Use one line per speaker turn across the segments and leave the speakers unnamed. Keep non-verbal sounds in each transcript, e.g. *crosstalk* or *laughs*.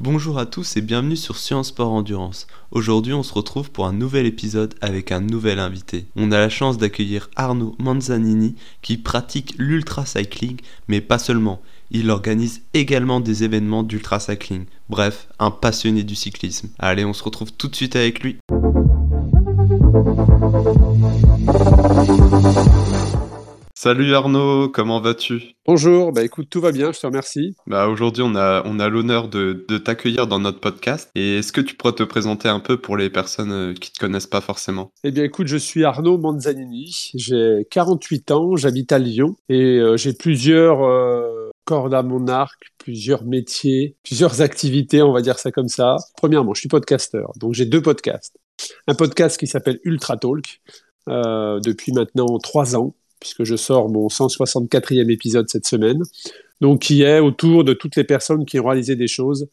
Bonjour à tous et bienvenue sur Science Sport Endurance. Aujourd'hui, on se retrouve pour un nouvel épisode avec un nouvel invité. On a la chance d'accueillir Arnaud Manzanini qui pratique l'ultra cycling, mais pas seulement. Il organise également des événements d'ultra cycling. Bref, un passionné du cyclisme. Allez, on se retrouve tout de suite avec lui. Salut Arnaud, comment vas-tu?
Bonjour, bah écoute, tout va bien, je te remercie.
Bah aujourd'hui on a, on a l'honneur de, de t'accueillir dans notre podcast. Et est-ce que tu pourrais te présenter un peu pour les personnes euh, qui ne te connaissent pas forcément?
Eh bien écoute, je suis Arnaud Manzanini, j'ai 48 ans, j'habite à Lyon et euh, j'ai plusieurs euh, cordes à mon arc, plusieurs métiers, plusieurs activités, on va dire ça comme ça. Premièrement, je suis podcasteur, donc j'ai deux podcasts. Un podcast qui s'appelle Ultra Talk, depuis maintenant trois ans puisque je sors mon 164e épisode cette semaine, donc qui est autour de toutes les personnes qui ont réalisé des choses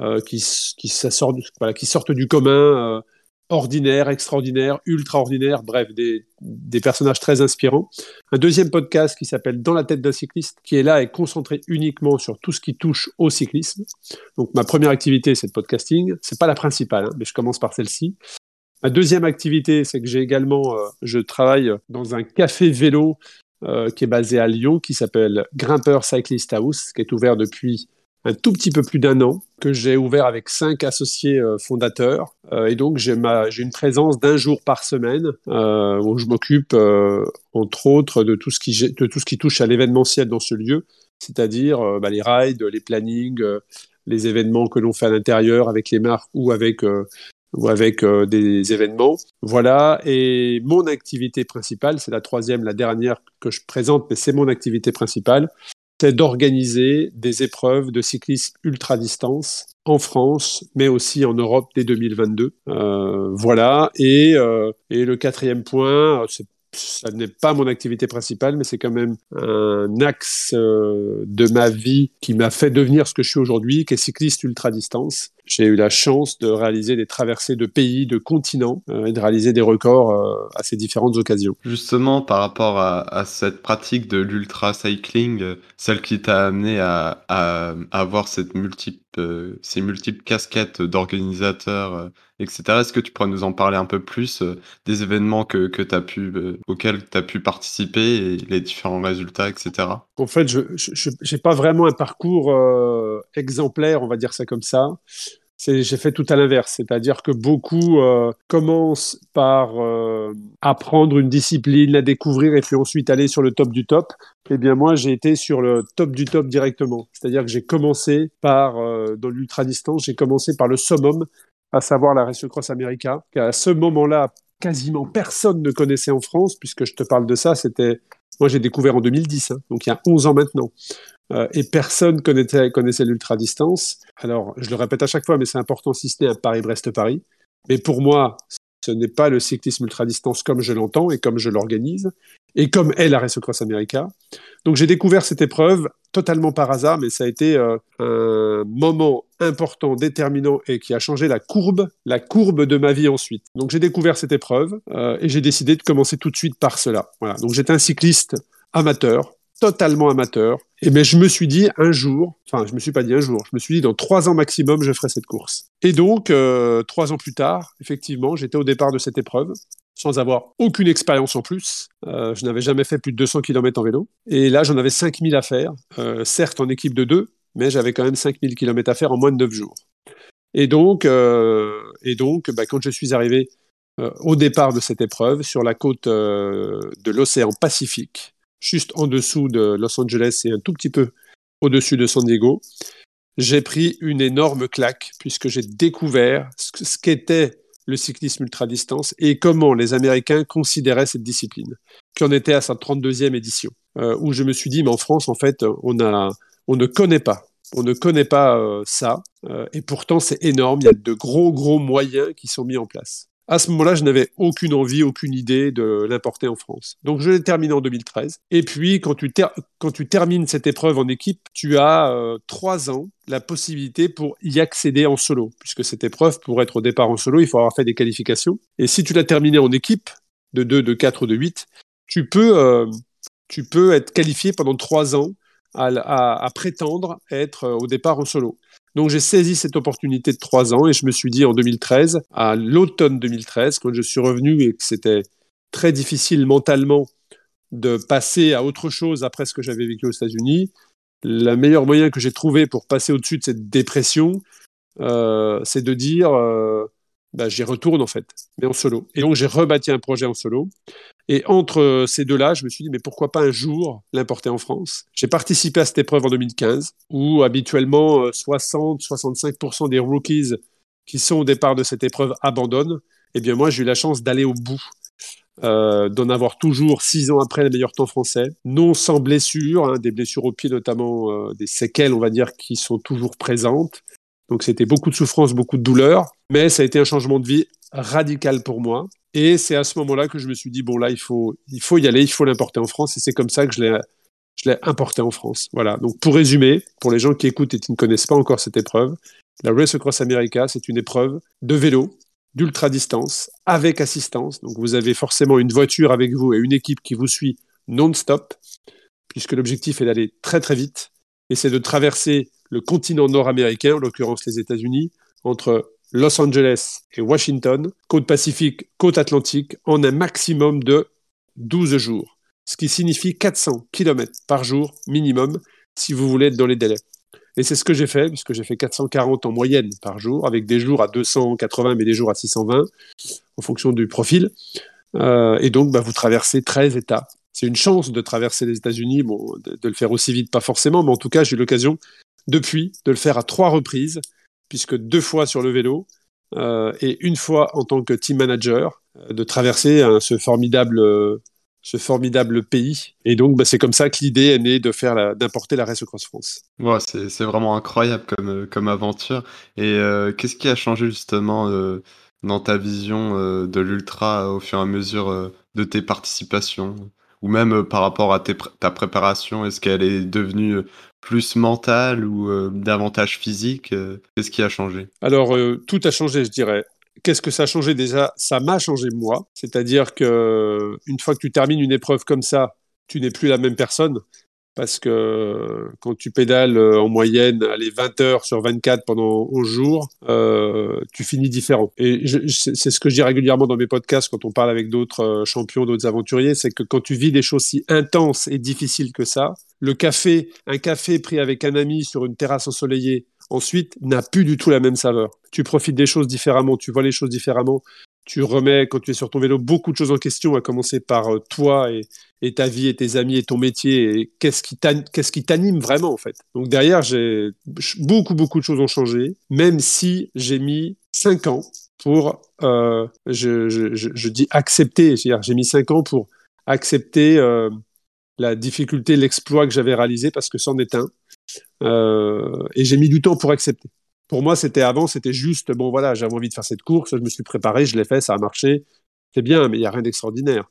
euh, qui, qui, sortent, du commun, euh, ordinaire, extraordinaire, ultra ordinaire, bref, des, des, personnages très inspirants. Un deuxième podcast qui s'appelle Dans la tête d'un cycliste, qui est là et concentré uniquement sur tout ce qui touche au cyclisme. Donc ma première activité, c'est le podcasting. C'est pas la principale, hein, mais je commence par celle-ci. Ma deuxième activité, c'est que j'ai également, euh, je travaille dans un café vélo euh, qui est basé à Lyon, qui s'appelle Grimpeur Cyclist House, qui est ouvert depuis un tout petit peu plus d'un an, que j'ai ouvert avec cinq associés euh, fondateurs. et donc, j'ai une présence d'un jour par semaine où je m'occupe, entre autres, de tout, ce qui, de tout ce qui touche à l'événementiel dans ce lieu, c'est-à-dire bah, les rides, les plannings, les événements que l'on fait à l'intérieur avec les marques ou avec ou avec euh, des événements. Voilà, et mon activité principale, c'est la troisième, la dernière que je présente, mais c'est mon activité principale, c'est d'organiser des épreuves de cyclisme ultra-distance en France, mais aussi en Europe dès 2022. Euh, voilà, et, euh, et, le quatrième point, c'est ça n'est pas mon activité principale, mais c'est quand même un axe de ma vie qui m'a fait devenir ce que je suis aujourd'hui, qui est cycliste ultra distance. J'ai eu la chance de réaliser des traversées de pays, de continents, euh, et de réaliser des records euh, à ces différentes occasions.
Justement, par rapport à, cette pratique de l'ultra cycling, celle qui t'a amené à, avoir cette multiple, ces multiples casquettes d'organisateur etc. Est-ce que tu pourrais nous en parler un peu plus euh, des événements que, que as pu, euh, auxquels tu as pu participer et les différents résultats, etc.
En fait, je n'ai pas vraiment un parcours euh, exemplaire, on va dire ça comme ça. J'ai fait tout à l'inverse, c'est-à-dire que beaucoup commencent par apprendre une discipline, la découvrir et puis ensuite aller sur le top du top. Eh bien moi, j'ai été sur le top du top directement. C'est-à-dire que j'ai commencé par, dans l'ultra-distance, j'ai commencé par le summum, à savoir la Race Cross America, qu'à ce moment-là, quasiment personne ne connaissait en France, puisque je te parle de ça, c'était... Moi, j'ai découvert en 2010, hein, donc il y a 11 ans maintenant. Euh, et personne connaissait, connaissait l'ultra-distance. Alors, je le répète à chaque fois, mais c'est important si ce n'est un Paris-Brest-Paris. Mais pour moi, ce n'est pas le cyclisme ultra-distance comme je l'entends et comme je l'organise, et comme est la Race Cross America. Donc j'ai découvert cette épreuve totalement par hasard, mais ça a été euh, un moment important, déterminant et qui a changé la courbe, la courbe de ma vie ensuite. Donc j'ai découvert cette épreuve euh, et j'ai décidé de commencer tout de suite par cela. Voilà. Donc j'étais un cycliste amateur, totalement amateur. Et mais je me suis dit un jour, enfin je me suis pas dit un jour, je me suis dit dans trois ans maximum je ferai cette course. Et donc euh, trois ans plus tard, effectivement, j'étais au départ de cette épreuve sans avoir aucune expérience en plus. Euh, je n'avais jamais fait plus de 200 km en vélo. Et là, j'en avais 5000 à faire, euh, certes en équipe de deux, mais j'avais quand même 5000 km à faire en moins de 9 jours. Et donc, et donc bah, quand je suis arrivé au départ de cette épreuve sur la côte de l'océan Pacifique, juste en dessous de Los Angeles et un tout petit peu au-dessus de San Diego, j'ai pris une énorme claque puisque j'ai découvert ce qu'était le cyclisme ultra-distance et comment les Américains considéraient cette discipline, qui en était à sa 32e édition, euh, où je me suis dit, mais en France, en fait, on, a, on ne connaît pas. On ne connaît pas euh, ça, euh, et pourtant c'est énorme, il y a de gros, gros moyens qui sont mis en place. À ce moment-là, je n'avais aucune envie, aucune idée de l'importer en France. Donc je l'ai terminé en 2013. Et puis, quand tu, termines cette épreuve en équipe, tu as euh, trois ans la possibilité pour y accéder en solo, puisque cette épreuve, pour être au départ en solo, il faut avoir fait des qualifications. Et si tu l'as terminée en équipe, de 2, de 4 ou de 8, tu peux, euh, tu peux être qualifié pendant trois ans à, prétendre être au départ en solo. Donc j'ai saisi cette opportunité de trois ans et je me suis dit en 2013, à l'automne 2013, quand je suis revenu et que c'était très difficile mentalement de passer à autre chose après ce que j'avais vécu aux États-Unis, le meilleur moyen que j'ai trouvé pour passer au-dessus de cette dépression, euh, c'est de dire euh, bah, j'y retourne en fait, mais en solo. Et donc j'ai rebâti un projet en solo. Et entre ces deux-là, je me suis dit mais pourquoi pas un jour l'importer en France? J'ai participé à cette épreuve en 2015 où habituellement 60-65% euh, des rookies qui sont au départ de cette épreuve abandonnent. Eh bien moi j'ai eu la chance d'aller au bout. Euh, d'en avoir toujours six ans après le meilleur temps français, non sans blessures, hein, des blessures au pied notamment, euh, des séquelles on va dire qui sont toujours présentes, donc c'était beaucoup de souffrance, beaucoup de douleur, mais ça a été un changement de vie radical pour moi. Et c'est à ce moment-là que je me suis dit, bon là, il faut, il faut y aller, il faut l'importer en France. Et c'est comme ça que je l'ai, je l'ai importé en France. Voilà. Donc pour résumer, pour les gens qui écoutent et qui ne connaissent pas encore cette épreuve, la Race Across America, c'est une épreuve de vélo, d'ultra distance, avec assistance. Donc vous avez forcément une voiture avec vous et une équipe qui vous suit non-stop, puisque l'objectif est d'aller très très vite. Et c'est de traverser le continent nord-américain, en l'occurrence les États-Unis, entre Los Angeles et Washington, côte pacifique, côte atlantique, en un maximum de 12 jours, ce qui signifie 400 km par jour minimum si vous voulez être dans les délais. Et c'est ce que j'ai fait, puisque j'ai fait 440 en moyenne par jour, avec des jours à 280, mais des jours à 620, en fonction du profil. Euh, et donc, bah, vous traversez 13 États. C'est une chance de traverser les États-Unis, bon, de, le faire aussi vite, pas forcément, mais en tout cas, j'ai eu l'occasion depuis de le faire à trois reprises, puisque deux fois sur le vélo euh, et une fois en tant que team manager, euh, de traverser ce formidable ce formidable pays. Et donc, bah, c'est comme ça que l'idée est née de faire d'importer la Race Cross France.
Ouais, c'est vraiment incroyable comme, euh, comme aventure. Et qu'est-ce qui a changé justement dans ta vision de l'ultra au fur et à mesure de tes participations? Ou même par rapport à ta préparation, est-ce qu'elle est devenue plus mental ou euh, davantage physique euh, Qu'est-ce qui a changé?
Alors, euh, tout a changé, je dirais. Qu'est-ce que ça a changé? Déjà Ça m'a changé moi. C'est-à-dire que une fois que tu termines une épreuve comme ça, tu n'es plus la même personne parce que quand tu pédales euh, en moyenne, allez, 20 heures sur 24 pendant 11 jours, euh, tu finis différent. Et c'est ce que je dis régulièrement dans mes podcasts quand on parle avec d'autres euh, champions, d'autres aventuriers, c'est que quand tu vis des choses si intenses et difficiles que ça, le café, un café pris avec un ami sur une terrasse ensoleillée, ensuite, n'a plus du tout la même saveur. Tu profites des choses différemment, tu vois les choses différemment, tu remets, quand tu es sur ton vélo, beaucoup de choses en question, à commencer par euh, toi et, ta vie et tes amis et ton métier, et qu'est-ce qui t'anime vraiment, en fait. Donc derrière, j'ai beaucoup, beaucoup de choses ont changé, même si j'ai mis cinq ans pour, euh, je, dis accepter, j'ai mis cinq ans pour accepter euh, la difficulté, l'exploit que j'avais réalisé, parce que c'en est un. et j'ai mis du temps pour accepter pour moi, c'était avant, c'était juste, bon voilà, j'avais envie de faire cette course, je me suis préparé, je l'ai fait, ça a marché, c'est bien, mais il n'y a rien d'extraordinaire.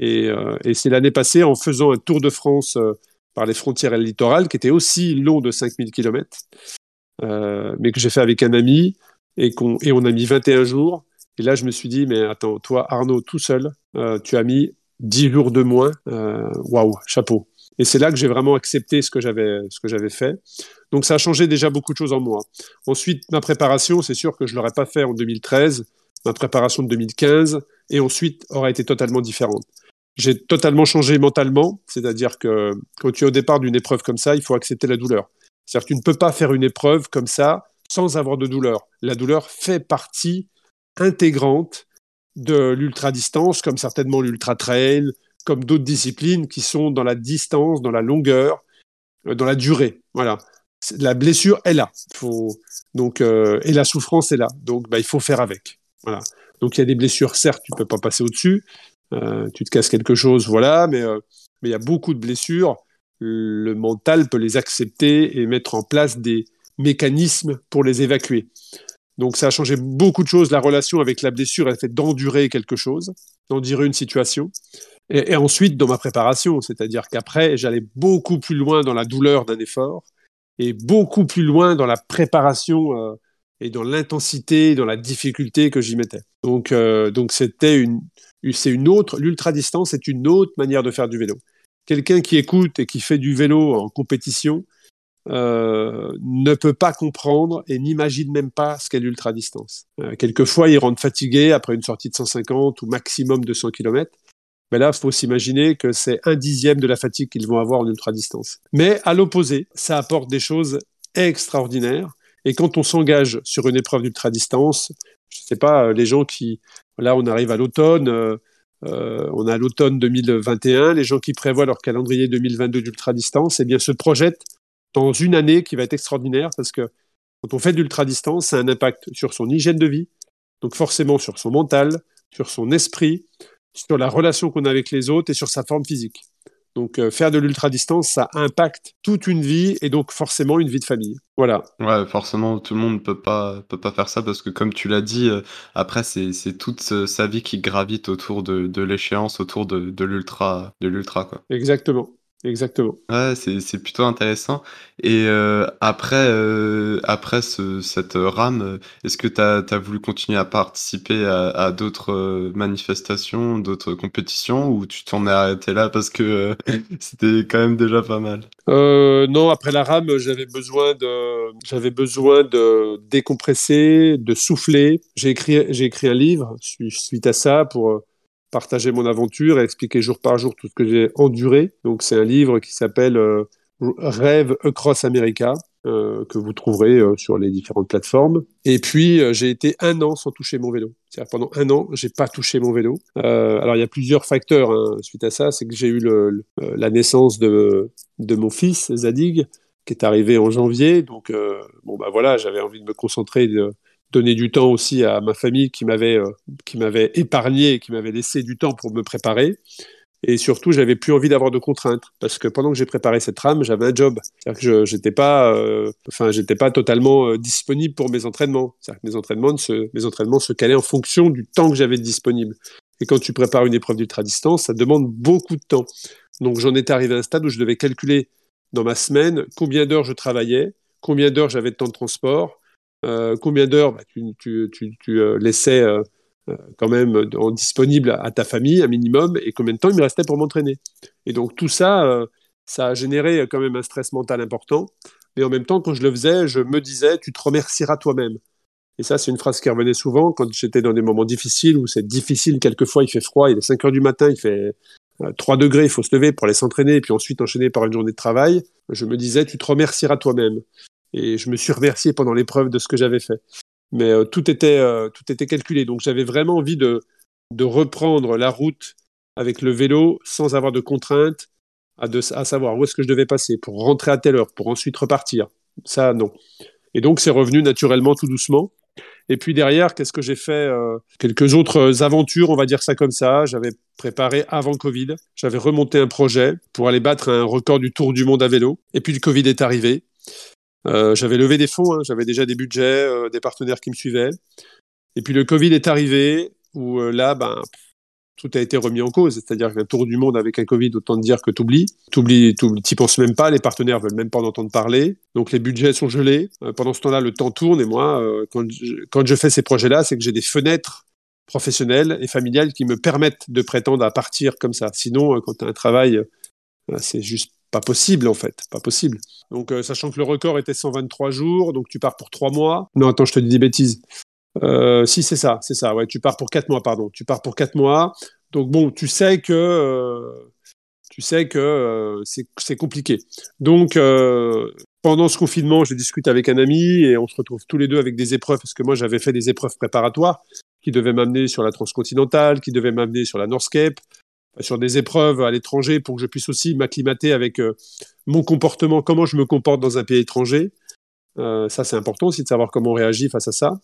Euh, et, c'est l'année passée, en faisant un tour de France euh, par les frontières et le littoral, qui était aussi long de 5000 km, euh, mais que j'ai fait avec un ami, et, qu'on et on a mis 21 jours. Et là, je me suis dit, mais attends, toi, Arnaud, tout seul, tu as mis 10 jours de moins. Waouh, chapeau. Et c'est là que j'ai vraiment accepté ce que j'avais ce que j'avais fait. Donc ça a changé déjà beaucoup de choses en moi. Ensuite, ma préparation, c'est sûr que je l'aurais pas fait en 2013. Ma préparation de 2015 et ensuite aurait été totalement différente. J'ai totalement changé mentalement, c'est-à-dire que quand tu es au départ d'une épreuve comme ça, il faut accepter la douleur. C'est-à-dire que tu ne peux pas faire une épreuve comme ça sans avoir de douleur. La douleur fait partie intégrante de l'ultra-distance, comme certainement l'ultra-trail, comme d'autres disciplines qui sont dans la distance, dans la longueur, euh, dans la durée. Voilà. La blessure est là. Donc, euh, et la souffrance est là. Donc, bah, il faut faire avec. Voilà. Donc, il y a des blessures, certes, tu peux pas passer au-dessus. Euh, tu te casses quelque chose, voilà, mais mais il y a beaucoup de blessures. Le mental peut les accepter et mettre en place des mécanismes pour les évacuer. Donc ça a changé beaucoup de choses. La relation avec la blessure, elle fait d'endurer quelque chose, d'endurer une situation. Et, ensuite, dans ma préparation, c'est-à-dire qu'après, j'allais beaucoup plus loin dans la douleur d'un effort et beaucoup plus loin dans la préparation euh, et dans l'intensité, dans la difficulté que j'y mettais. Donc, euh, donc c'était une, c'est une autre, l'ultra distance est une autre manière de faire du vélo. quelqu'un qui écoute et qui fait du vélo en compétition euh, ne peut pas comprendre et n'imagine même pas ce qu'est l'ultra-distance. Euh, quelquefois, ils rentrent fatigués après une sortie de 150 ou maximum de 100 km. Mais là, il faut s'imaginer que c'est un dixième de la fatigue qu'ils vont avoir en ultra-distance. Mais à l'opposé, ça apporte des choses extraordinaires. Et quand on s'engage sur une épreuve d'ultra-distance, je ne sais pas, euh, les gens qui... Là, on arrive à l'automne, euh, on a l'automne 2021, les gens qui prévoient leur calendrier 2022 d'ultra-distance, eh bien, se projettent dans une année qui va être extraordinaire parce que quand on fait de l'ultra-distance, ça a un impact sur son hygiène de vie, donc forcément sur son mental, sur son esprit, sur la relation qu'on a avec les autres et sur sa forme physique. Donc euh, faire de l'ultra-distance, ça impacte toute une vie et donc forcément une vie de famille. Voilà.
Ouais, forcément, tout le monde ne peut pas, peut pas faire ça parce que comme tu l'as dit, euh, après, c'est toute sa vie qui gravite autour de, de l'échéance, autour de, de l'ultra. quoi.
Exactement. Exactement.
Ouais, c'est plutôt intéressant. Et euh, après, euh, après ce, cette rame, est-ce que tu as, voulu continuer à participer à, d'autres manifestations, d'autres compétitions, ou tu t'en es arrêté là parce que *laughs* c'était quand même déjà pas mal?
Euh, Non, après la rame, j'avais besoin de, j'avais besoin de décompresser, de souffler. J'ai écrit, j'ai écrit un livre suite à ça pour partager mon aventure et expliquer jour par jour tout ce que j'ai enduré. Donc c'est un livre qui s'appelle euh, Rêve Across America. Euh, que vous trouverez euh, sur les différentes plateformes. Et puis, j'ai été un an sans toucher mon vélo. C'est-à-dire pendant un an, j'ai pas touché mon vélo. alors, il y a plusieurs facteurs hein, suite à ça. C'est que j'ai eu le, la naissance de, de mon fils, Zadig, qui est arrivé en janvier. Donc, bon, bah voilà, j'avais envie de me concentrer donner du temps aussi à ma famille qui m'avait euh, qui m'avait épargné, qui m'avait laissé du temps pour me préparer. Et surtout, j'avais plus envie d'avoir de contraintes parce que pendant que j'ai préparé cette rame, j'avais un job. C'est-à-dire que je n'étais pas, euh, enfin, j'étais pas totalement euh, disponible pour mes entraînements. C'est-à-dire que mes entraînements, se, mes entraînements se calaient en fonction du temps que j'avais disponible. Et quand tu prépares une épreuve d'ultra distance, ça demande beaucoup de temps. Donc j'en étais arrivé à un stade où je devais calculer dans ma semaine combien d'heures je travaillais, combien d'heures j'avais de temps de transport, combien d'heures bah, tu, tu, tu, tu euh, laissais euh, quand même disponible à ta famille, un minimum, et combien de temps il me restait pour m'entraîner. Et donc tout ça, ça a généré quand même un stress mental important. Mais en même temps, quand je le faisais, je me disais, tu te remercieras toi-même. Et ça, c'est une phrase qui revenait souvent quand j'étais dans des moments difficiles, où c'est difficile, quelquefois il fait froid, il est 5 heures du matin, il fait 3 degrés, il faut se lever pour aller s'entraîner, et puis ensuite enchaîner par une journée de travail. Je me disais, tu te remercieras toi-même et je me suis remercié pendant l'épreuve de ce que j'avais fait. Mais euh, tout, était, euh, tout était calculé. Donc j'avais vraiment envie de, de reprendre la route avec le vélo sans avoir de contraintes, à, de, à savoir où est-ce que je devais passer pour rentrer à telle heure, pour ensuite repartir. Ça, non. Et donc c'est revenu naturellement tout doucement. Et puis derrière, qu'est-ce que j'ai fait euh, Quelques autres aventures, on va dire ça comme ça. J'avais préparé avant Covid. J'avais remonté un projet pour aller battre un record du Tour du monde à vélo. Et puis le Covid est arrivé. Euh, j'avais levé des fonds, hein, j'avais déjà des budgets, euh, des partenaires qui me suivaient. Et puis le Covid est arrivé, où euh, là, ben, tout a été remis en cause. C'est-à-dire qu'un tour du monde avec un Covid, autant dire que t'oublies. T'oublies, t'y penses même pas, les partenaires veulent même pas en entendre parler. Donc les budgets sont gelés. pendant ce temps-là, le temps tourne et moi, quand, je, quand je fais ces projets-là, c'est que j'ai des fenêtres professionnelles et familiales qui me permettent de prétendre à partir comme ça. Sinon, quand tu as un travail, c'est juste pas possible en fait, pas possible. Donc euh, sachant que le record était 123 jours, donc tu pars pour 3 mois. Non, attends, je te dis des bêtises. Euh, si c'est ça, c'est ça. Ouais, tu pars pour 4 mois, pardon. Tu pars pour 4 mois. Donc bon, tu sais que euh, tu sais que c'est compliqué. Donc pendant ce confinement, je discute avec un ami et on se retrouve tous les deux avec des épreuves parce que moi j'avais fait des épreuves préparatoires qui devaient m'amener sur la transcontinentale, qui devaient m'amener sur la Northscape, sur des épreuves à l'étranger pour que je puisse aussi m'acclimater avec euh, mon comportement, comment je me comporte dans un pays étranger. Euh, ça, c'est important aussi de savoir comment on réagit face à ça.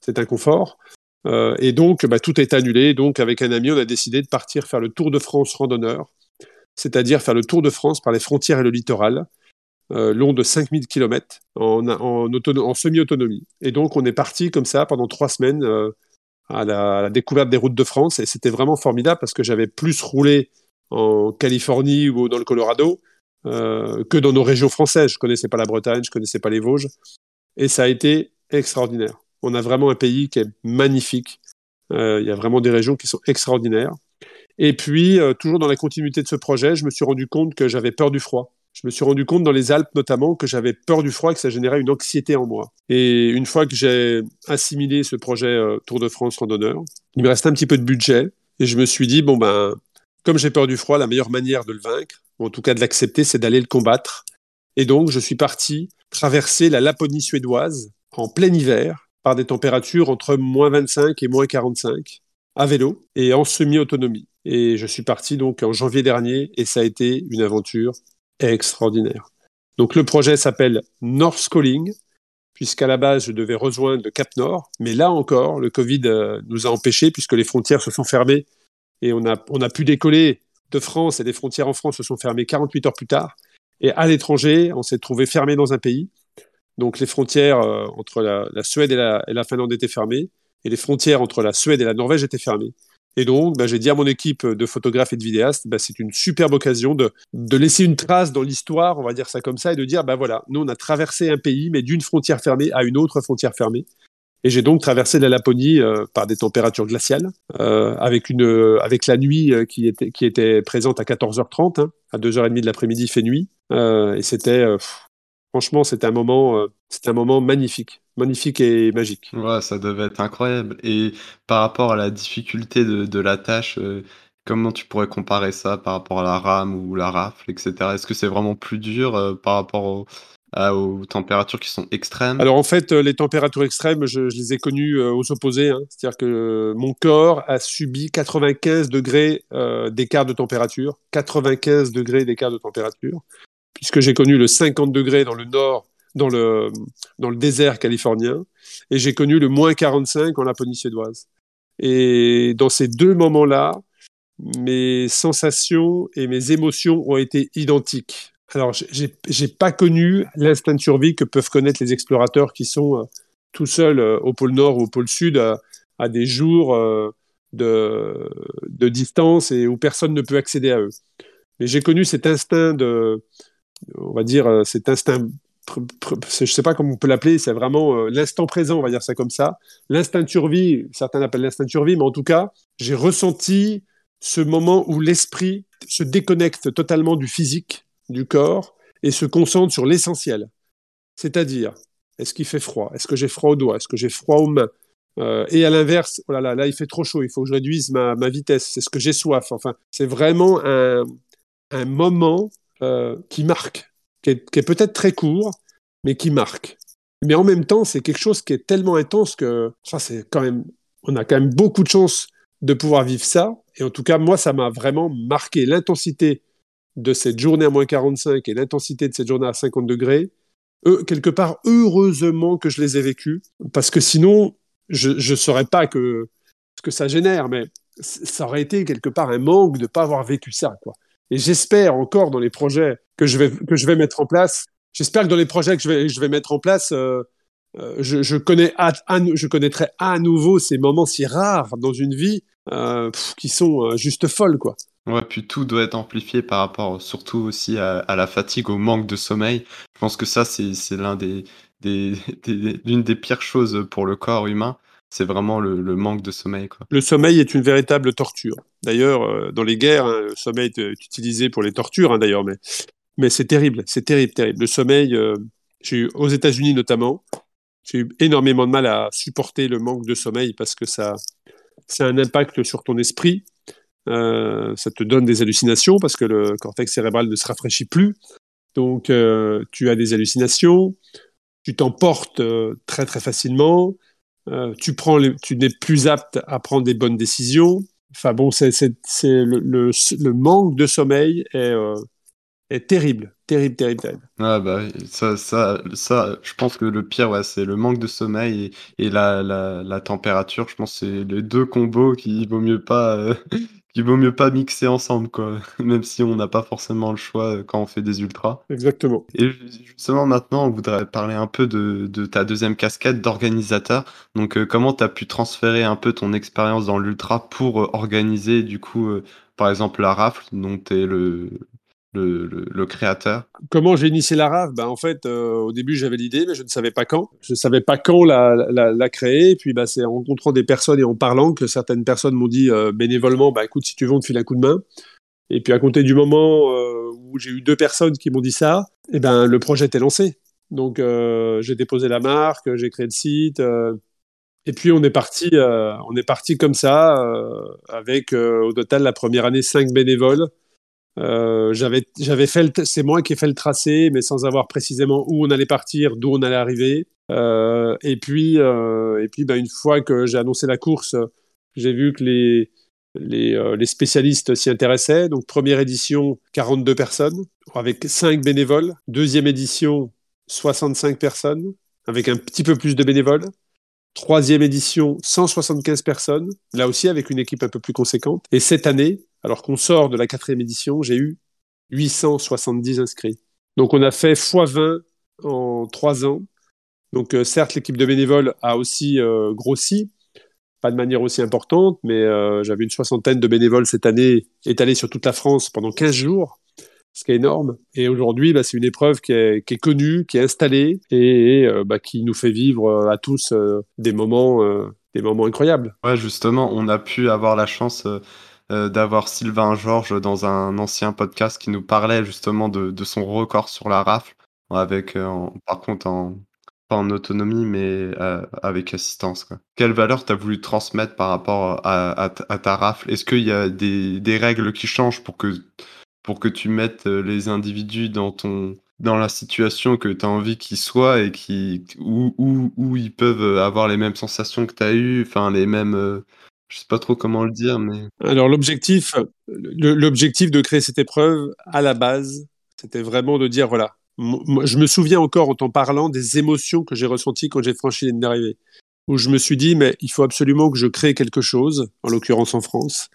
C'est un confort. Euh, et donc, bah, tout est annulé. Donc, avec un ami, on a décidé de partir faire le Tour de France randonneur, c'est-à-dire faire le Tour de France par les frontières et le littoral, long de 5000 km en, en semi-autonomie. Et donc, on est parti comme ça pendant trois semaines à la, découverte des routes de France et c'était vraiment formidable parce que j'avais plus roulé en Californie ou dans le Colorado euh, que dans nos régions françaises. Je connaissais pas la Bretagne, je connaissais pas les Vosges et ça a été extraordinaire. On a vraiment un pays qui est magnifique. Euh, il y a vraiment des régions qui sont extraordinaires. Et puis, toujours dans la continuité de ce projet, je me suis rendu compte que j'avais peur du froid. Je me suis rendu compte dans les Alpes notamment que j'avais peur du froid et que ça générait une anxiété en moi. Et une fois que j'ai assimilé ce projet Tour de France randonneur, il me restait un petit peu de budget et je me suis dit, bon ben, comme j'ai peur du froid, la meilleure manière de le vaincre, ou en tout cas de l'accepter, c'est d'aller le combattre. Et donc, je suis parti traverser la Laponie suédoise en plein hiver par des températures entre moins 25 et moins 45 à vélo et en semi-autonomie. Et je suis parti donc en janvier dernier et ça a été une aventure extraordinaire. Donc le projet s'appelle North Calling, puisqu'à la base je devais rejoindre le Cap Nord, mais là encore le Covid euh, nous a empêchés puisque les frontières se sont fermées et on a, on a pu décoller de France et les frontières en France se sont fermées 48 heures plus tard. Et à l'étranger, on s'est trouvé fermé dans un pays. Donc les frontières euh, entre la, Suède et la, Finlande étaient fermées, et les frontières entre la Suède et la Norvège étaient fermées. Et donc, bah, j'ai dit à mon équipe de photographes et de vidéastes, bah, c'est une superbe occasion de, laisser une trace dans l'histoire, on va dire ça comme ça, et de dire, bah voilà, nous on a traversé un pays, mais d'une frontière fermée à une autre frontière fermée. Et j'ai donc traversé la Laponie euh, par des températures glaciales, euh, euh, avec la nuit qui, était, présente à 14h30, hein, à 2h30 de l'après-midi, fait nuit. et c'était, franchement, c'était c'était un moment magnifique, magnifique et magique.
Ouais, ça devait être incroyable. Et par rapport à la difficulté de, de la tâche, comment tu pourrais comparer ça par rapport à la rame ou la rafle, etc. Est-ce que c'est vraiment plus dur par rapport au aux températures qui sont extrêmes?
Alors en fait, euh, les températures extrêmes, je, les ai connues euh, aux opposés. Hein. C'est-à-dire que mon corps a subi 95 degrés euh, d'écart de température. 95 degrés d'écart de température. Puisque j'ai connu le 50 degrés dans le nord, dans le, dans le désert californien. Et j'ai connu le moins 45 en Laponie suédoise. Et dans ces deux moments-là, mes sensations et mes émotions ont été identiques. Alors, j'ai pas connu l'instinct de survie que peuvent connaître les explorateurs qui sont euh, tout seuls euh, au pôle Nord ou au pôle Sud à, des jours euh, de, de, distance et où personne ne peut accéder à eux. Mais j'ai connu cet instinct de, on va dire, cet instinct, je sais pas comment on peut l'appeler, c'est vraiment l'instant présent, on va dire ça comme ça. L'instinct de survie, certains l'appellent l'instinct de survie, mais en tout cas, j'ai ressenti ce moment où l'esprit se déconnecte totalement du physique du corps et se concentre sur l'essentiel. C'est-à-dire, est-ce qu'il fait froid? Est-ce que j'ai froid aux doigts Est-ce que j'ai froid aux mains? Euh, Et à l'inverse, oh là, il fait trop chaud, il faut que je réduise ma, vitesse. C'est ce que j'ai soif. Enfin, c'est vraiment un, moment euh, qui marque, qui est, peut-être très court, mais qui marque. Mais en même temps, c'est quelque chose qui est tellement intense que ça, c'est quand même, on a quand même beaucoup de chance de pouvoir vivre ça. Et en tout cas, moi, ça m'a vraiment marqué l'intensité de cette journée à moins 45 et l'intensité de cette journée à 50 degrés, quelque part, heureusement que je les ai vécus, parce que sinon, je ne saurais pas que, ce que ça génère, mais ça aurait été quelque part un manque de ne pas avoir vécu ça. Quoi. Et j'espère encore dans les projets que je vais, que je vais mettre en place, j'espère que dans les projets que je vais, je vais mettre en place, euh, euh, je, connais je connaîtrai à nouveau ces moments si rares dans une vie euh, qui sont juste folles. Quoi.
Ouais, puis tout doit être amplifié par rapport surtout aussi à, la fatigue, au manque de sommeil. Je pense que ça, c'est l'un *laughs* des, des, l'une des pires choses pour le corps humain. C'est vraiment le, manque de sommeil. Quoi.
Le sommeil est une véritable torture. D'ailleurs, euh, dans les guerres, hein, le sommeil est utilisé pour les tortures, hein, d'ailleurs, mais, c'est terrible, c'est terrible, terrible. Le sommeil, euh, eu, aux États-Unis notamment, j'ai eu énormément de mal à supporter le manque de sommeil parce que ça, ça a un impact sur ton esprit, euh, ça te donne des hallucinations parce que le cortex cérébral ne se rafraîchit plus. Donc, euh, tu as des hallucinations, tu t'emportes euh, très très facilement, tu, prends tu n'es plus apte à prendre des bonnes décisions. Enfin bon, c'est, le, le, manque de sommeil est, est terrible, terrible, terrible, terrible.
Ah bah, ça, ça, ça, je pense que le pire, c'est le manque de sommeil et, la, la, la, température. Je pense que c'est les deux combos qui vaut mieux pas il vaut mieux pas mixer ensemble, quoi. *laughs* Même si on n'a pas forcément le choix euh, quand on fait des ultras.
Exactement.
Et justement, maintenant, on voudrait parler un peu de, ta deuxième casquette d'organisateur. Donc, euh, comment tu as pu transférer un peu ton expérience dans l'ultra pour euh, organiser, du coup, par exemple, la rafle, dont tu es le, le, créateur
Comment j'ai initié la RAF ben, En fait, euh, au début, j'avais l'idée, mais je ne savais pas quand. Je ne savais pas quand la, créer. Et puis, bah, c'est en rencontrant des personnes et en parlant que certaines personnes m'ont dit euh, bénévolement bah, écoute, si tu veux, on te file un coup de main. Et puis, à compter du moment euh, où j'ai eu deux personnes qui m'ont dit ça, et eh ben, le projet était lancé. Donc, j'ai déposé la marque, j'ai créé le site. et puis, on est parti, on est parti comme ça, avec au total, la première année, cinq bénévoles. Euh, j'avais, j'avais fait, c'est moi qui ai fait le tracé, mais sans avoir précisément où on allait partir, d'où on allait arriver. Euh, et puis, euh, et puis, bah, une fois que j'ai annoncé la course, j'ai vu que les, les, les spécialistes s'y intéressaient. Donc, première édition, 42 personnes, avec 5 bénévoles. Deuxième édition, 65 personnes, avec un petit peu plus de bénévoles. Troisième édition, 175 personnes, là aussi avec une équipe un peu plus conséquente. Et cette année, alors qu'on sort de la quatrième édition, j'ai eu 870 inscrits. Donc on a fait x20 en trois ans. Donc euh, certes, l'équipe de bénévoles a aussi euh, grossi, pas de manière aussi importante, mais euh, j'avais une soixantaine de bénévoles cette année étalés sur toute la France pendant 15 jours, ce qui est énorme. Et aujourd'hui, bah, c'est une épreuve qui est, connue, qui est installée et, bah, qui nous fait vivre à tous des moments, des moments incroyables.
Ouais, justement, on a pu avoir la chance euh, d'avoir Sylvain Georges dans un ancien podcast qui nous parlait justement de, son record sur la rafle, avec, euh, par contre, en, pas en autonomie, mais euh, avec assistance. Quelle valeur tu as voulu transmettre par rapport à, ta rafle? Est-ce qu'il y a des, règles qui changent pour que, pour que tu mettes les individus dans ton dans la situation que tu as envie qu'ils soient et qui, où, où, où, ils peuvent avoir les mêmes sensations que tu as eues, enfin les mêmes je sais pas trop comment le dire, mais.
Alors l'objectif, l'objectif de créer cette épreuve à la base, c'était vraiment de dire voilà. Je me souviens encore en t'en parlant des émotions que j'ai ressenties quand j'ai franchi la ligne d'arrivée, où je me suis dit mais il faut absolument que je crée quelque chose, en l'occurrence en France,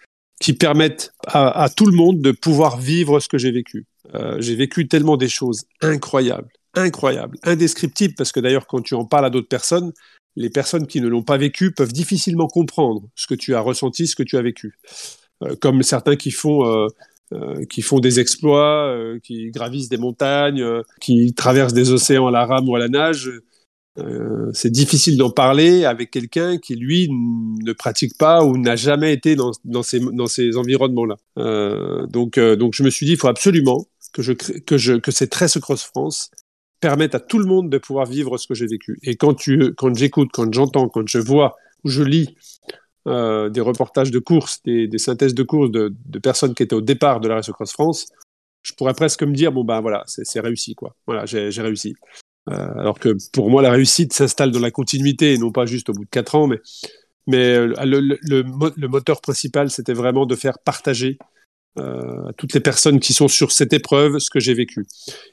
qui permette à, tout le monde de pouvoir vivre ce que j'ai vécu. Euh, j'ai vécu tellement des choses incroyables, incroyables, indescriptibles, parce que d'ailleurs quand tu en parles à d'autres personnes, les personnes qui ne l'ont pas vécu peuvent difficilement comprendre ce que tu as ressenti, ce que tu as vécu. Euh, comme certains qui font, euh, qui font des exploits, qui gravissent des montagnes, qui traversent des océans à la rame ou à la nage. C'est difficile d'en parler avec quelqu'un qui, lui, ne pratique pas ou n'a jamais été dans, ces, environnements-là. donc, donc, je me suis dit, il faut absolument que, je, que, je, que ces Trace Cross France permettent à tout le monde de pouvoir vivre ce que j'ai vécu. Et quand, quand j'écoute, quand j'entends, quand je vois ou je lis euh, des reportages de courses, des, synthèses de courses de, personnes qui étaient au départ de la Race Cross France, je pourrais presque me dire bon ben voilà, c'est réussi quoi. Voilà, j'ai réussi. Euh, alors que pour moi, la réussite s'installe dans la continuité et non pas juste au bout de quatre ans, mais euh, le, le moteur principal, c'était vraiment de faire partager euh, à toutes les personnes qui sont sur cette épreuve, ce que j'ai vécu.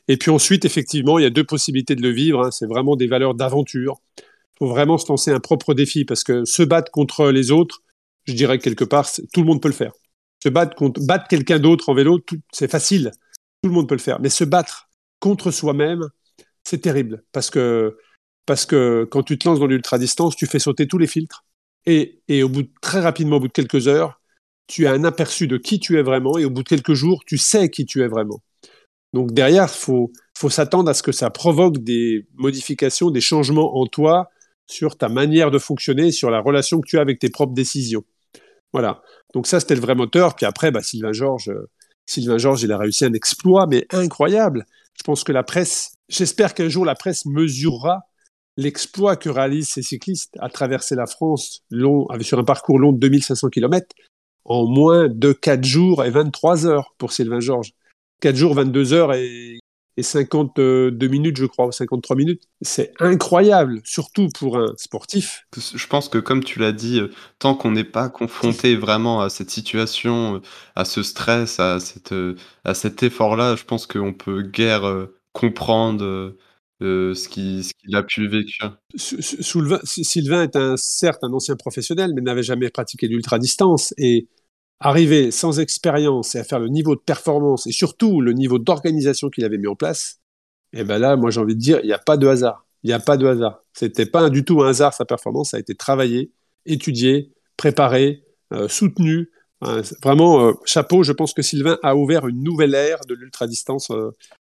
Et puis ensuite, effectivement, il y a deux possibilités de le vivre. Hein. C'est vraiment des valeurs d'aventure. Il faut vraiment se lancer un propre défi parce que se battre contre les autres, je dirais quelque part, tout le monde peut le faire. Se battre contre battre quelqu'un d'autre en vélo, c'est facile. Tout le monde peut le faire. Mais se battre contre soi-même, c'est terrible parce que parce que quand tu te lances dans l'ultra distance, tu fais sauter tous les filtres et, et au bout très rapidement, au bout de quelques heures, tu as un aperçu de qui tu es vraiment et au bout de quelques jours, tu sais qui tu es vraiment. Donc derrière, il faut, faut s'attendre à ce que ça provoque des modifications, des changements en toi sur ta manière de fonctionner, sur la relation que tu as avec tes propres décisions. Voilà. Donc ça, c'était le vrai moteur. Puis après, bah, Sylvain Georges, euh, Sylvain Georges, il a réussi un exploit, mais incroyable. Je pense que la presse, j'espère qu'un jour la presse mesurera l'exploit que réalisent ces cyclistes à traverser la France sur un parcours long de 2500 km en moins de 4 jours et 23 heures pour Sylvain Georges. 4 jours, 22 heures et, 52 minutes, je crois, ou 53 minutes. C'est incroyable, surtout pour un sportif.
Je pense que, comme tu l'as dit, euh, tant qu'on n'est pas confronté vraiment à cette situation, euh, à ce stress, à, cette, euh, à cet effort-là, je pense qu'on peut guère comprendre ce qu'il a pu vivre.
Sylvain est un, certes un ancien professionnel, mais n'avait jamais pratiqué d'ultra-distance. Et arriver sans expérience et à faire le niveau de performance et surtout le niveau d'organisation qu'il avait mis en place, et eh ben là, moi j'ai envie de dire, il n'y a pas de hasard. Il n'y a pas de hasard. C'était pas du tout un hasard sa performance, ça a été travaillé, étudié, préparé, euh, soutenu vraiment, chapeau, je pense que Sylvain a ouvert une nouvelle ère de l'ultra-distance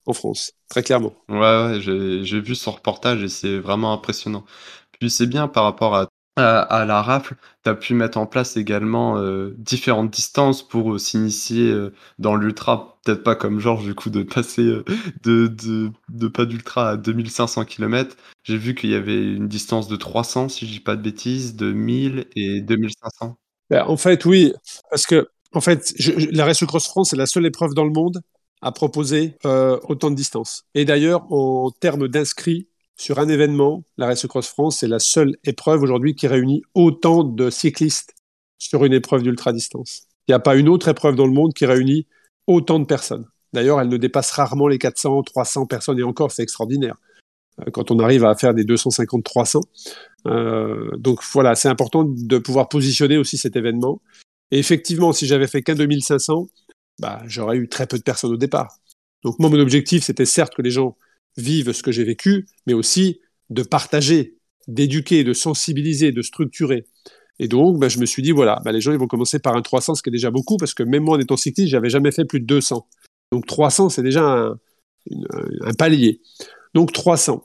en France, très clairement.
Ouais, ouais j'ai vu son reportage et c'est vraiment impressionnant. Puis c'est bien par rapport à à, la rafle, tu as pu mettre en place également euh, différentes distances pour euh, s'initier euh, dans l'ultra. Peut-être pas comme Georges, du coup, de passer de, pas d'ultra à 2500 km. J'ai vu qu'il y avait une distance de 300, si je dis pas de bêtises, de 1000 et 2500.
Ben, en fait, oui, parce que en fait, la Race Cross France est la seule épreuve dans le monde à proposer autant de distances. Et d'ailleurs, en termes d'inscrits, sur un événement, la Race Cross France, c'est la seule épreuve aujourd'hui qui réunit autant de cyclistes sur une épreuve d'ultra-distance. Il n'y a pas une autre épreuve dans le monde qui réunit autant de personnes. D'ailleurs, elle ne dépasse rarement les 400, 300 personnes, et encore, c'est extraordinaire euh, quand on arrive à faire des 250-300. Euh, donc voilà, c'est important de pouvoir positionner aussi cet événement. Et effectivement, si j'avais fait qu'un 2500, bah, j'aurais eu très peu de personnes au départ. Donc moi, mon objectif, c'était certes que les gens vivent ce que j'ai vécu, mais aussi de partager, d'éduquer, de sensibiliser, de structurer. Et donc, ben, je me suis dit, voilà, ben, les gens ils vont commencer par un 300, ce qui est déjà beaucoup, parce que même moi, en étant cycliste, j'avais jamais fait plus de 200. Donc 300, c'est déjà un, palier. Donc 300.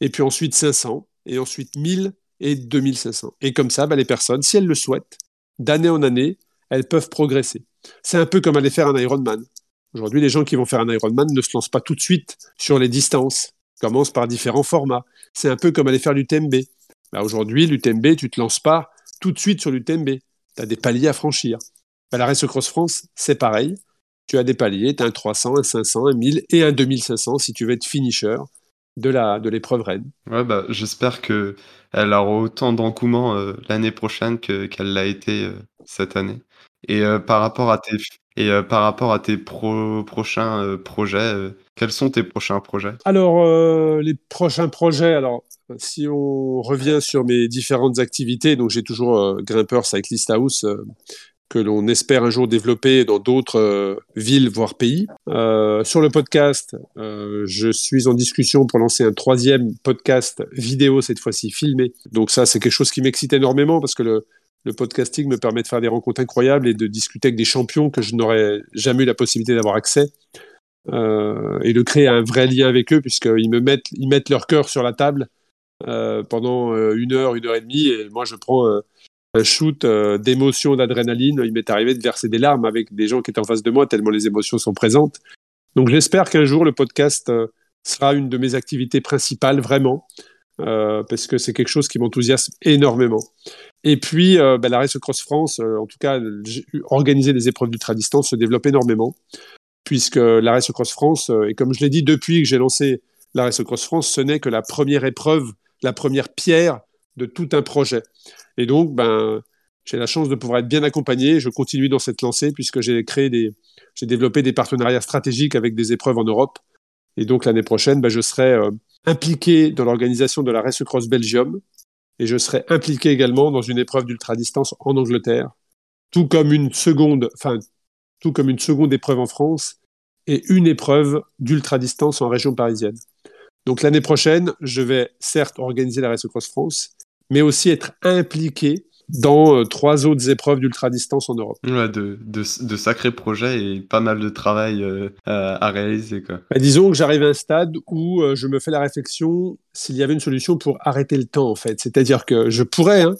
Et puis ensuite 500, et ensuite 1000 et 2500. Et comme ça, ben, les personnes, si elles le souhaitent, d'année en année, elles peuvent progresser. C'est un peu comme aller faire un Ironman. Aujourd'hui, les gens qui vont faire un Ironman ne se lancent pas tout de suite sur les distances. Ils commencent par différents formats. C'est un peu comme aller faire l'UTMB. Bah, Aujourd'hui, l'UTMB, tu ne te lances pas tout de suite sur l'UTMB. Tu as des paliers à franchir. Bah, la Race Cross France, c'est pareil. Tu as des paliers, tu as un 300, un 500, un 1000 et un 2500 si tu veux être finisher de l'épreuve reine.
Ouais, bah, j'espère que elle aura autant d'engouement euh, l'année prochaine qu'elle l'a été euh, cette année. Et euh, par rapport à tes et euh, par rapport à tes prochains euh, projets, euh, quels sont tes prochains projets?
Alors, les prochains projets, alors, si on revient sur mes différentes activités, donc j'ai toujours Grimpeur Cyclist House que l'on espère un jour développer dans d'autres villes, voire pays. sur le podcast, je suis en discussion pour lancer un troisième podcast vidéo, cette fois-ci filmé. Donc ça, c'est quelque chose qui m'excite énormément parce que le, le podcasting me permet de faire des rencontres incroyables et de discuter avec des champions que je n'aurais jamais eu la possibilité d'avoir accès. Euh, et de créer un vrai lien avec eux, puisqu'ils me mettent, ils mettent leur cœur sur la table euh, pendant euh, une heure, une heure et demie, et moi je prends un shoot d'émotion, d'adrénaline. Il m'est arrivé de verser des larmes avec des gens qui étaient en face de moi, tellement les émotions sont présentes. Donc j'espère qu'un jour le podcast sera une de mes activités principales, vraiment. Euh, parce que c'est quelque chose qui m'enthousiasme énormément. Et puis, euh, bah, la Race Cross France, euh, en tout cas, organiser des épreuves d'ultra-distance se développe énormément, puisque la Race Cross France, et comme je l'ai dit depuis que j'ai lancé la Race Cross France, ce n'est que la première épreuve, la première pierre de tout un projet. Et donc, ben, j'ai la chance de pouvoir être bien accompagné. Je continue dans cette lancée puisque j'ai créé des, j'ai développé des partenariats stratégiques avec des épreuves en Europe. Et donc l'année prochaine, ben, je serai impliqué dans l'organisation de la Race Cross Belgium et je serai impliqué également dans une épreuve d'ultra-distance en Angleterre, tout comme une seconde, enfin, tout comme une seconde épreuve en France et une épreuve d'ultra-distance en région parisienne. Donc l'année prochaine, je vais certes organiser la Race Cross France, mais aussi être impliqué dans euh, trois autres épreuves d'ultra-distance en Europe.
Ouais, de, de, sacrés projets et pas mal de travail euh, à, réaliser. Quoi.
Bah, disons que j'arrive à un stade où euh, je me fais la réflexion s'il y avait une solution pour arrêter le temps, en fait. C'est-à-dire que je pourrais, hein,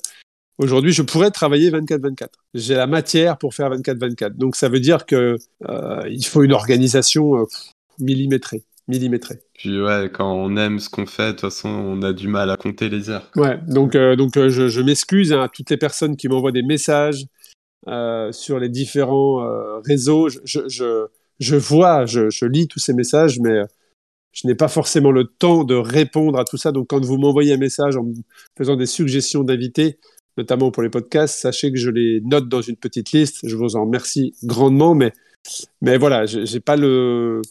aujourd'hui, je pourrais travailler 24-24. J'ai la matière pour faire 24-24. Donc ça veut dire qu'il il faut une organisation millimétrée millimétré.
Puis ouais, quand on aime ce qu'on fait, de toute façon, on a du mal à compter les heures.
Ouais, donc, euh, donc euh, je, m'excuse à toutes les personnes qui m'envoient des messages euh, sur les différents réseaux. Je, je, je vois, je, lis tous ces messages, mais je n'ai pas forcément le temps de répondre à tout ça. Donc quand vous m'envoyez un message en me faisant des suggestions d'invités, notamment pour les podcasts, sachez que je les note dans une petite liste. Je vous en remercie grandement, mais, mais voilà, j'ai pas le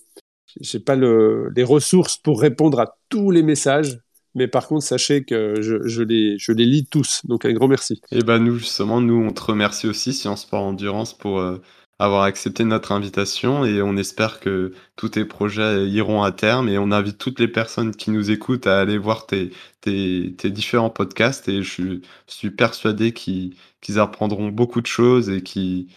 j'ai pas les ressources pour répondre à tous les messages. Mais par contre, sachez que je, les, je les lis tous. Donc un grand merci.
Et ben nous, justement, nous, on te remercie aussi, Sciences Sport Endurance, pour euh, avoir accepté notre invitation. Et on espère que tous tes projets iront à terme. Et on invite toutes les personnes qui nous écoutent à aller voir tes, tes, différents podcasts. Et je suis, persuadé qu'ils apprendront beaucoup de choses et qu'ils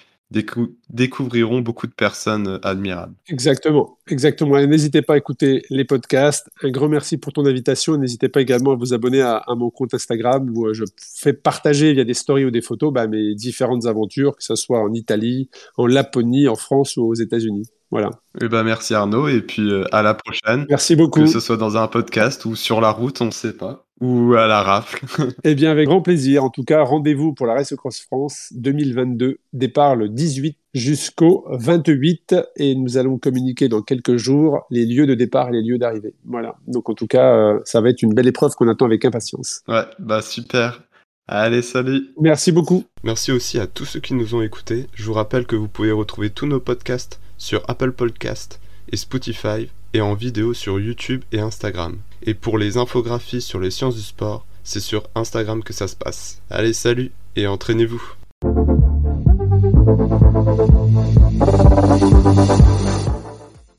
découvriront beaucoup de personnes admirables.
Exactement, exactement. N'hésitez pas à écouter les podcasts. Un grand merci pour ton invitation. N'hésitez pas également à vous abonner à, mon compte Instagram où euh, je fais partager via des stories ou des photos bah, mes différentes aventures, que ce soit en Italie, en Laponie, en France ou aux États-Unis. Voilà.
Eh ben, merci Arnaud et puis euh, à la prochaine.
Merci beaucoup.
Que ce soit dans un podcast ou sur la route, on ne sait pas. Ou à la rafle. *laughs*
eh bien, avec grand plaisir. En tout cas, rendez-vous pour la Race Cross France 2022. Départ le 18 jusqu'au 28 et nous allons communiquer dans quelques jours les lieux de départ et les lieux d'arrivée. Voilà. Donc, en tout cas, euh, ça va être une belle épreuve qu'on attend avec impatience.
Ouais, bah super. Allez, salut.
Merci beaucoup.
Merci aussi à tous ceux qui nous ont écoutés. Je vous rappelle que vous pouvez retrouver tous nos podcasts sur Apple Podcast et Spotify et en vidéo sur YouTube et Instagram. Et pour les infographies sur les sciences du sport, c'est sur Instagram que ça se passe. Allez, salut et entraînez-vous. Thank you.